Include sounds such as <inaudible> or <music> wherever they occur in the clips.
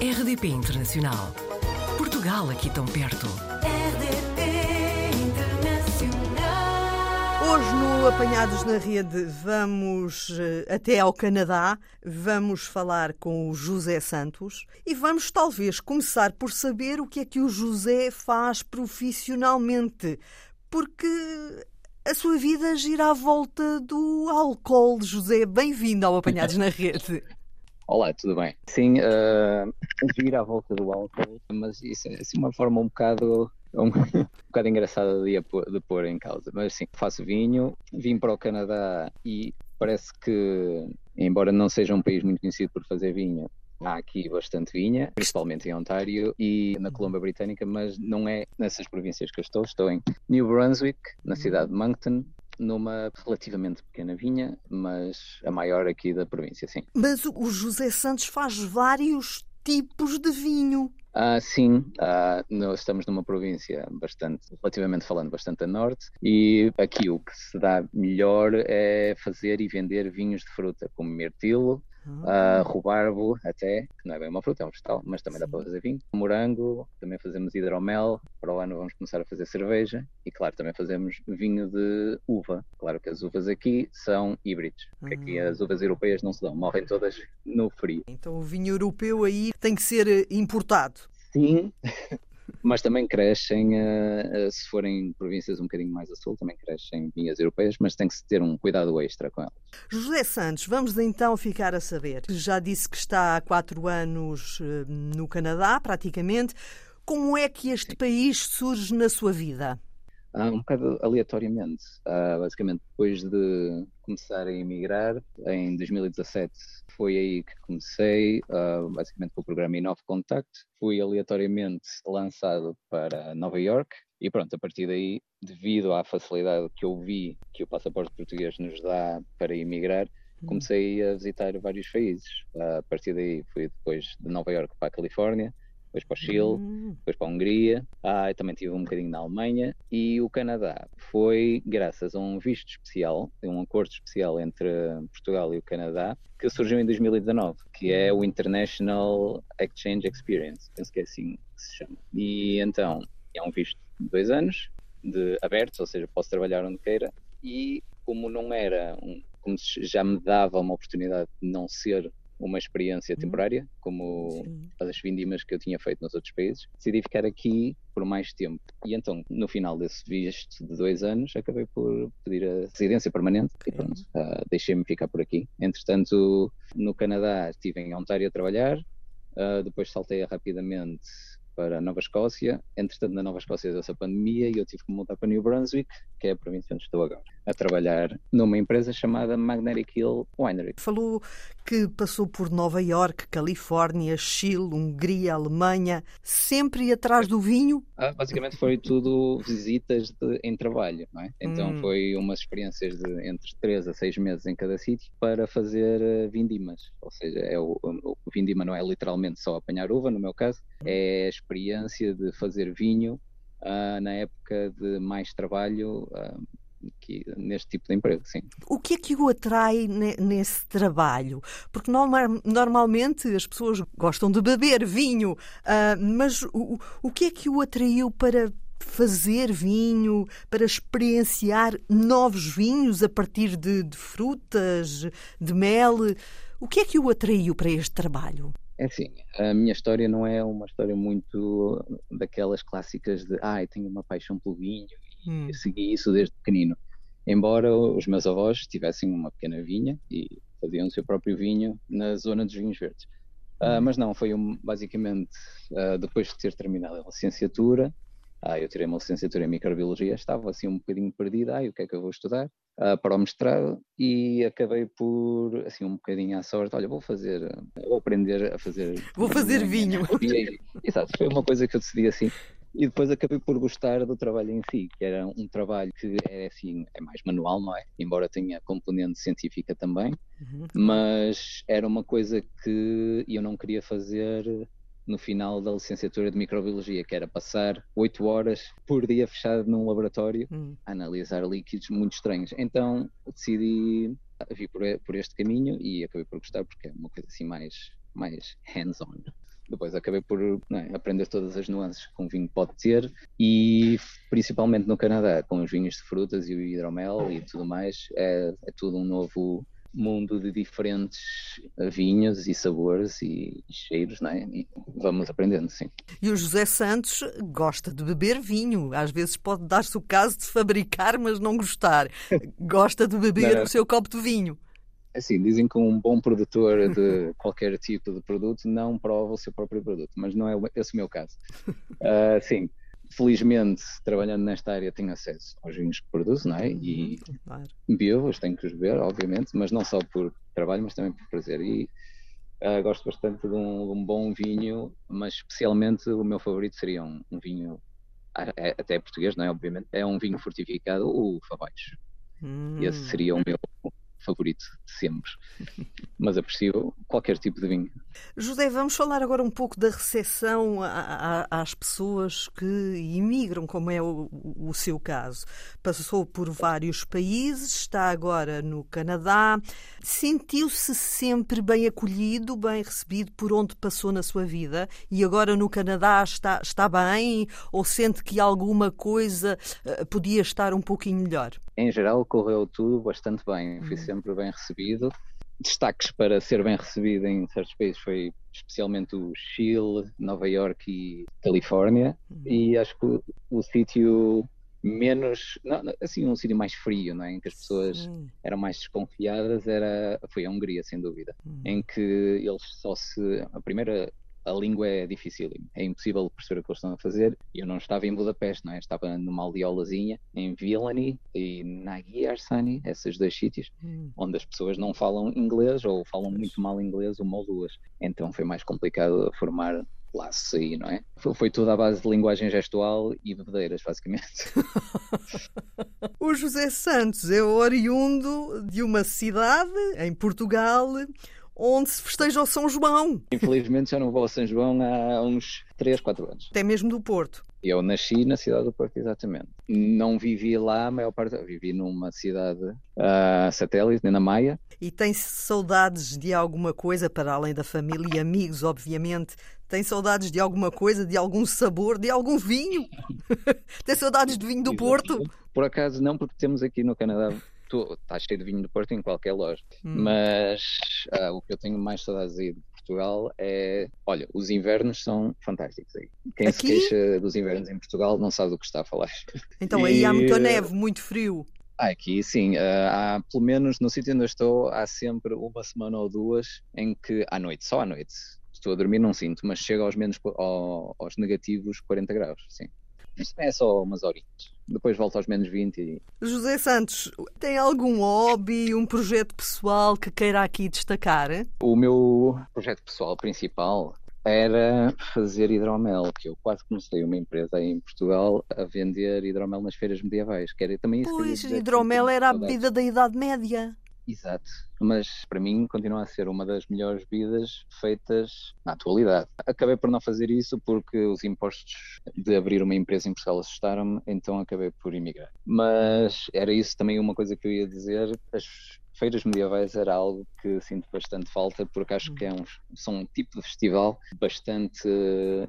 RDP Internacional. Portugal aqui tão perto. RDP Internacional. Hoje no Apanhados na Rede vamos eh, até ao Canadá, vamos falar com o José Santos e vamos talvez começar por saber o que é que o José faz profissionalmente, porque a sua vida gira à volta do álcool. José, bem-vindo ao Apanhados <laughs> na Rede. Olá, tudo bem? Sim, uh, gira à volta do álcool, mas isso é assim, uma forma um bocado, um, <laughs> um bocado engraçada de, de pôr em causa. Mas sim, faço vinho, vim para o Canadá e parece que, embora não seja um país muito conhecido por fazer vinho, há aqui bastante vinha, principalmente em Ontário e na Colômbia Britânica, mas não é nessas províncias que eu estou. Estou em New Brunswick, na cidade de Moncton, numa relativamente pequena vinha, mas a maior aqui da província, sim. Mas o José Santos faz vários tipos de vinho. Ah, sim, ah, nós estamos numa província bastante, relativamente falando, bastante a norte, e aqui o que se dá melhor é fazer e vender vinhos de fruta, como mirtilo, Uh, rubarbo até, que não é bem uma fruta, é um vegetal, mas também Sim. dá para fazer vinho. Morango, também fazemos hidromel, para o ano vamos começar a fazer cerveja e claro, também fazemos vinho de uva. Claro que as uvas aqui são híbridos, porque aqui as uvas europeias não se dão, morrem todas no frio. Então o vinho europeu aí tem que ser eh, importado. Sim, mas também crescem, uh, uh, se forem províncias um bocadinho mais a sul, também crescem vinhas europeias, mas tem que se ter um cuidado extra com elas. José Santos, vamos então ficar a saber. Já disse que está há quatro anos uh, no Canadá, praticamente. Como é que este Sim. país surge na sua vida? Ah, um bocado aleatoriamente. Ah, basicamente, depois de começar a emigrar, em 2017 foi aí que comecei, uh, basicamente com o programa Inove Contact. Fui aleatoriamente lançado para Nova York e pronto, a partir daí, devido à facilidade que eu vi que o passaporte português nos dá para emigrar, uhum. comecei a visitar vários países. Uh, a partir daí fui depois de Nova York para a Califórnia, depois para o Chile, uhum. depois para a Hungria, ah, também tive um bocadinho na Alemanha e o Canadá foi graças a um visto especial, um acordo especial entre Portugal e o Canadá, que surgiu em 2019, que é o International Exchange Experience, penso que é assim que se chama. E então é um visto de dois anos, de abertos, ou seja, posso trabalhar onde queira, e como não era um, como já me dava uma oportunidade de não ser uma experiência hum. temporária, como Sim. as vindimas que eu tinha feito nos outros países, decidi ficar aqui por mais tempo. E então, no final desse visto de dois anos, acabei por pedir a residência permanente e pronto, uh, deixei-me ficar por aqui. Entretanto, no Canadá estive em Ontário a trabalhar, uh, depois saltei rapidamente para Nova Escócia. Entretanto, na Nova Escócia deu-se a pandemia e eu tive que mudar para New Brunswick, que é a província onde estou agora, a trabalhar numa empresa chamada Magnetic Hill Winery. Falou que passou por Nova York, Califórnia, Chile, Hungria, Alemanha, sempre atrás do vinho? Ah, basicamente foi tudo visitas de, em trabalho, não é? Então hum. foi umas experiências de entre 3 a 6 meses em cada sítio para fazer uh, vindimas. Ou seja, é o, o, vindima não é literalmente só apanhar uva, no meu caso, é experiência de fazer vinho uh, na época de mais trabalho uh, que, neste tipo de emprego, sim. O que é que o atrai nesse trabalho? Porque normal, normalmente as pessoas gostam de beber vinho, uh, mas o, o que é que o atraiu para fazer vinho, para experienciar novos vinhos a partir de, de frutas, de mel? O que é que o atraiu para este trabalho? É assim, a minha história não é uma história muito daquelas clássicas de ah, eu tenho uma paixão pelo vinho e hum. segui isso desde pequenino. Embora os meus avós tivessem uma pequena vinha e faziam o seu próprio vinho na zona dos vinhos verdes. Uh, mas não, foi um, basicamente uh, depois de ter terminado a licenciatura, uh, eu tirei uma licenciatura em microbiologia, estava assim um bocadinho perdida, ah, o que é que eu vou estudar? Uh, para o mestrado e acabei por, assim, um bocadinho à sorte, olha, vou fazer, vou aprender a fazer... Vou fazer vinho. E, exato, foi uma coisa que eu decidi assim. E depois acabei por gostar do trabalho em si, que era um trabalho que é assim, é mais manual, não é? Embora tenha componente científica também, uhum. mas era uma coisa que eu não queria fazer no final da licenciatura de microbiologia, que era passar oito horas por dia fechado num laboratório hum. a analisar líquidos muito estranhos. Então decidi vir por, por este caminho e acabei por gostar porque é uma coisa assim mais, mais hands-on. depois acabei por é, aprender todas as nuances que um vinho pode ter e principalmente no Canadá, com os vinhos de frutas e o hidromel e tudo mais, é, é tudo um novo mundo de diferentes vinhos e sabores e cheiros, não é? E vamos aprendendo, sim. E o José Santos gosta de beber vinho. Às vezes pode dar-se o caso de fabricar, mas não gostar. Gosta de beber não. o seu copo de vinho. Assim, dizem que um bom produtor de <laughs> qualquer tipo de produto não prova o seu próprio produto, mas não é esse o meu caso. Uh, <laughs> sim, felizmente, trabalhando nesta área, tenho acesso aos vinhos que produzo, não é? E uhum, claro. bebo-os, tenho que os beber, obviamente, mas não só por trabalho, mas também por prazer. E uh, gosto bastante de um, de um, bom vinho, mas especialmente o meu favorito seria um, um vinho, até português, não é? Obviamente, é um vinho fortificado, o Fabais. Hum. Esse seria o meu favorito de sempre. Mas aprecio qualquer tipo de vinho. José, vamos falar agora um pouco da recepção às pessoas que imigram, como é o, o seu caso. Passou por vários países, está agora no Canadá. Sentiu-se sempre bem acolhido, bem recebido por onde passou na sua vida e agora no Canadá está, está bem ou sente que alguma coisa uh, podia estar um pouquinho melhor? Em geral, correu tudo bastante bem. Fui hum. sempre bem recebido destaques para ser bem recebido em certos países foi especialmente o Chile, Nova York e Califórnia. Uhum. E acho que o, o sítio menos, não, assim, um sítio mais frio, não é? em que as pessoas Sim. eram mais desconfiadas, era, foi a Hungria, sem dúvida, uhum. em que eles só se. A primeira a língua é difícil, é impossível perceber o que eles estão a fazer. Eu não estava em Budapeste, não é? estava numa aldeolazinha em Vilani e Nagyarsani, esses dois sítios, hum. onde as pessoas não falam inglês ou falam muito mal inglês, uma ou duas. Então foi mais complicado formar laços aí, não é? Foi, foi tudo à base de linguagem gestual e bebedeiras, basicamente. <laughs> <laughs> o José Santos é oriundo de uma cidade em Portugal onde se festeja o São João. Infelizmente já não vou ao São João há uns 3, 4 anos. Até mesmo do Porto. Eu nasci na cidade do Porto, exatamente. Não vivi lá a maior parte, vivi numa cidade uh, satélite, na Maia. E tem saudades de alguma coisa, para além da família e amigos, obviamente? Tem saudades de alguma coisa, de algum sabor, de algum vinho? <laughs> tem saudades de vinho do Porto? Por acaso não, porque temos aqui no Canadá está cheio de vinho do Porto em qualquer loja. Hum. Mas uh, o que eu tenho mais saudades aí de Portugal é. Olha, os invernos são fantásticos aí. Quem Aqui? se queixa dos invernos em Portugal não sabe do que está a falar. Então e... aí há muita neve, muito frio. Ah, aqui sim, uh, há pelo menos no sítio onde eu estou, há sempre uma semana ou duas em que à noite, só à noite, estou a dormir, não sinto, mas chega aos menos aos negativos 40 graus, sim. É só umas horinhas. Depois volta aos menos 20 e... José Santos, tem algum hobby, um projeto pessoal que queira aqui destacar? O meu projeto pessoal principal era fazer hidromel, que eu quase comecei uma empresa em Portugal a vender hidromel nas feiras medievais. Que era também isso pois, hidromel era a bebida da Idade Média. Exato, mas para mim continua a ser uma das melhores bebidas feitas na atualidade. Acabei por não fazer isso porque os impostos de abrir uma empresa em Portugal assustaram-me, então acabei por emigrar. Mas era isso também uma coisa que eu ia dizer. As feiras medievais era algo que sinto bastante falta porque acho que é um, são um tipo de festival bastante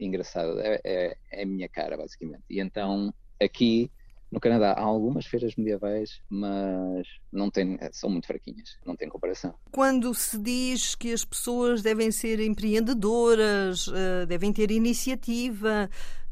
engraçado. É, é, é a minha cara, basicamente. E então aqui no Canadá há algumas feiras medievais, mas não tem, são muito fraquinhas, não tem comparação. Quando se diz que as pessoas devem ser empreendedoras, eh, devem ter iniciativa,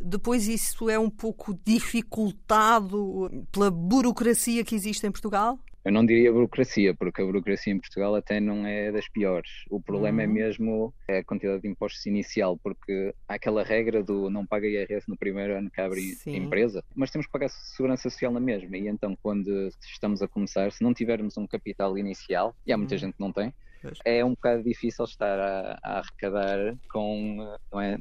depois isso é um pouco dificultado pela burocracia que existe em Portugal? Eu não diria burocracia, porque a burocracia em Portugal até não é das piores. O problema é uhum. é mesmo a quantidade de impostos inicial, porque há aquela regra do não paga IRS no primeiro ano que abre Sim. empresa, mas temos que pagar segurança social na mesma. E então, quando estamos a começar, se não tivermos um capital inicial, e há muita uhum. gente que não tem, é um bocado difícil estar a, a arrecadar com não é,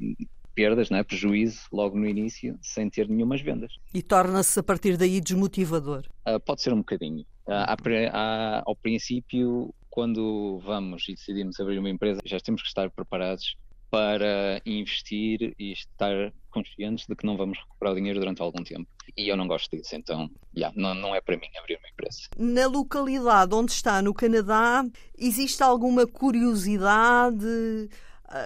perdas, não é? prejuízo logo no início, sem ter nenhumas vendas. E torna-se a partir daí desmotivador? Uh, pode ser um bocadinho. Uh, ao princípio, quando vamos e decidimos abrir uma empresa, já temos que estar preparados para investir e estar conscientes de que não vamos recuperar o dinheiro durante algum tempo. E eu não gosto disso, então yeah, não, não é para mim abrir uma empresa. Na localidade onde está, no Canadá, existe alguma curiosidade,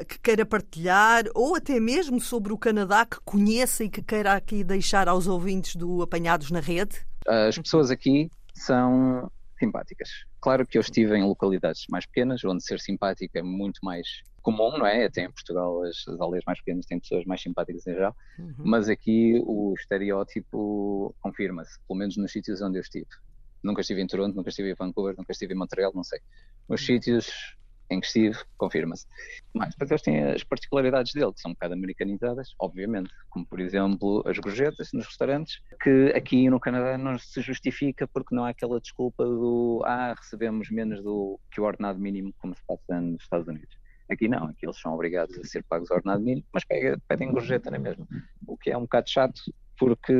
que queira partilhar, ou até mesmo sobre o Canadá que conheça e que queira aqui deixar aos ouvintes do Apanhados na Rede? As pessoas aqui são simpáticas. Claro que eu estive em localidades mais pequenas, onde ser simpático é muito mais comum, não é? Até em Portugal as, as aldeias mais pequenas têm pessoas mais simpáticas em geral, uhum. mas aqui o estereótipo confirma-se, pelo menos nos sítios onde eu estive. Nunca estive em Toronto, nunca estive em Vancouver, nunca estive em Montreal, não sei. Os uhum. sítios em que estive, confirma-se. Mas depois eles têm as particularidades dele, que são um bocado americanizadas, obviamente, como por exemplo as gorjetas nos restaurantes, que aqui no Canadá não se justifica porque não há aquela desculpa do ah, recebemos menos do que o ordenado mínimo como se passa nos Estados Unidos. Aqui não, aqui eles são obrigados a ser pagos ordenado mínimo, mas pedem gorjeta na mesma, o que é um bocado chato porque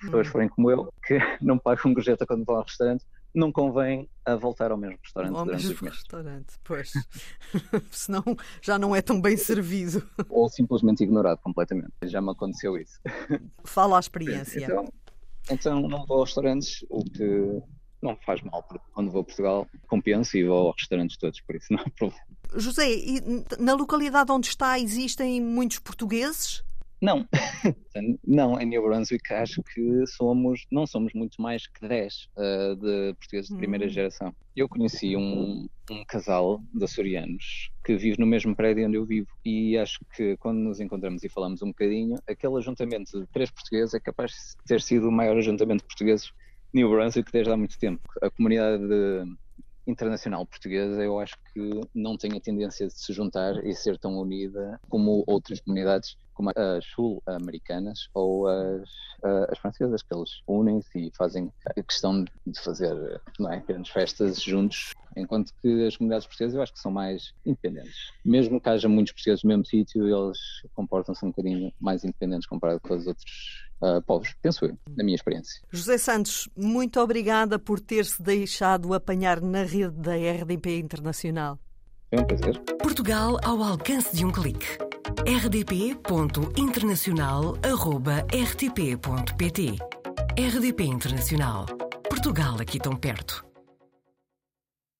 pessoas forem como eu, que <laughs> não pagam gorjeta quando vão ao restaurante, não convém a voltar ao mesmo restaurante ao durante mesmo os meses. restaurante, pois. <laughs> Senão já não é tão bem servido. Ou simplesmente ignorado completamente. Já me aconteceu isso. Fala a experiência. Então, então não vou a restaurantes, o que não faz mal, porque quando vou a Portugal compenso e vou aos restaurantes todos, por isso não há problema. José, na localidade onde está existem muitos portugueses? Não, não, em New Brunswick acho que somos, não somos muito mais que 10 uh, eh, de portugueses de primeira hum. geração. Eu conheci um, um casal de açorianos que vive no mesmo prédio onde eu vivo e acho que quando nos encontramos e falamos um bocadinho, aquele ajuntamento de três portugueses é capaz de ter sido o maior ajuntamento de portugueses de New Brunswick desde há muito tempo. A comunidade internacional portuguesa eu acho que não tem a tendência de se juntar e ser tão unida como outras comunidades como as sul-americanas ou as, as francesas, que eles unem-se e fazem a questão de fazer é, grandes festas juntos, enquanto que as comunidades portuguesas eu acho que são mais independentes. Mesmo que haja muitos portugueses no mesmo sítio, eles comportam-se um bocadinho mais independentes comparado com os outros uh, povos, penso eu, na minha experiência. José Santos, muito obrigada por ter-se deixado apanhar na rede da RDP Internacional. É um prazer. Portugal ao alcance de um clique rdp.internacional.rtp.pt RDP Internacional. Portugal aqui tão perto.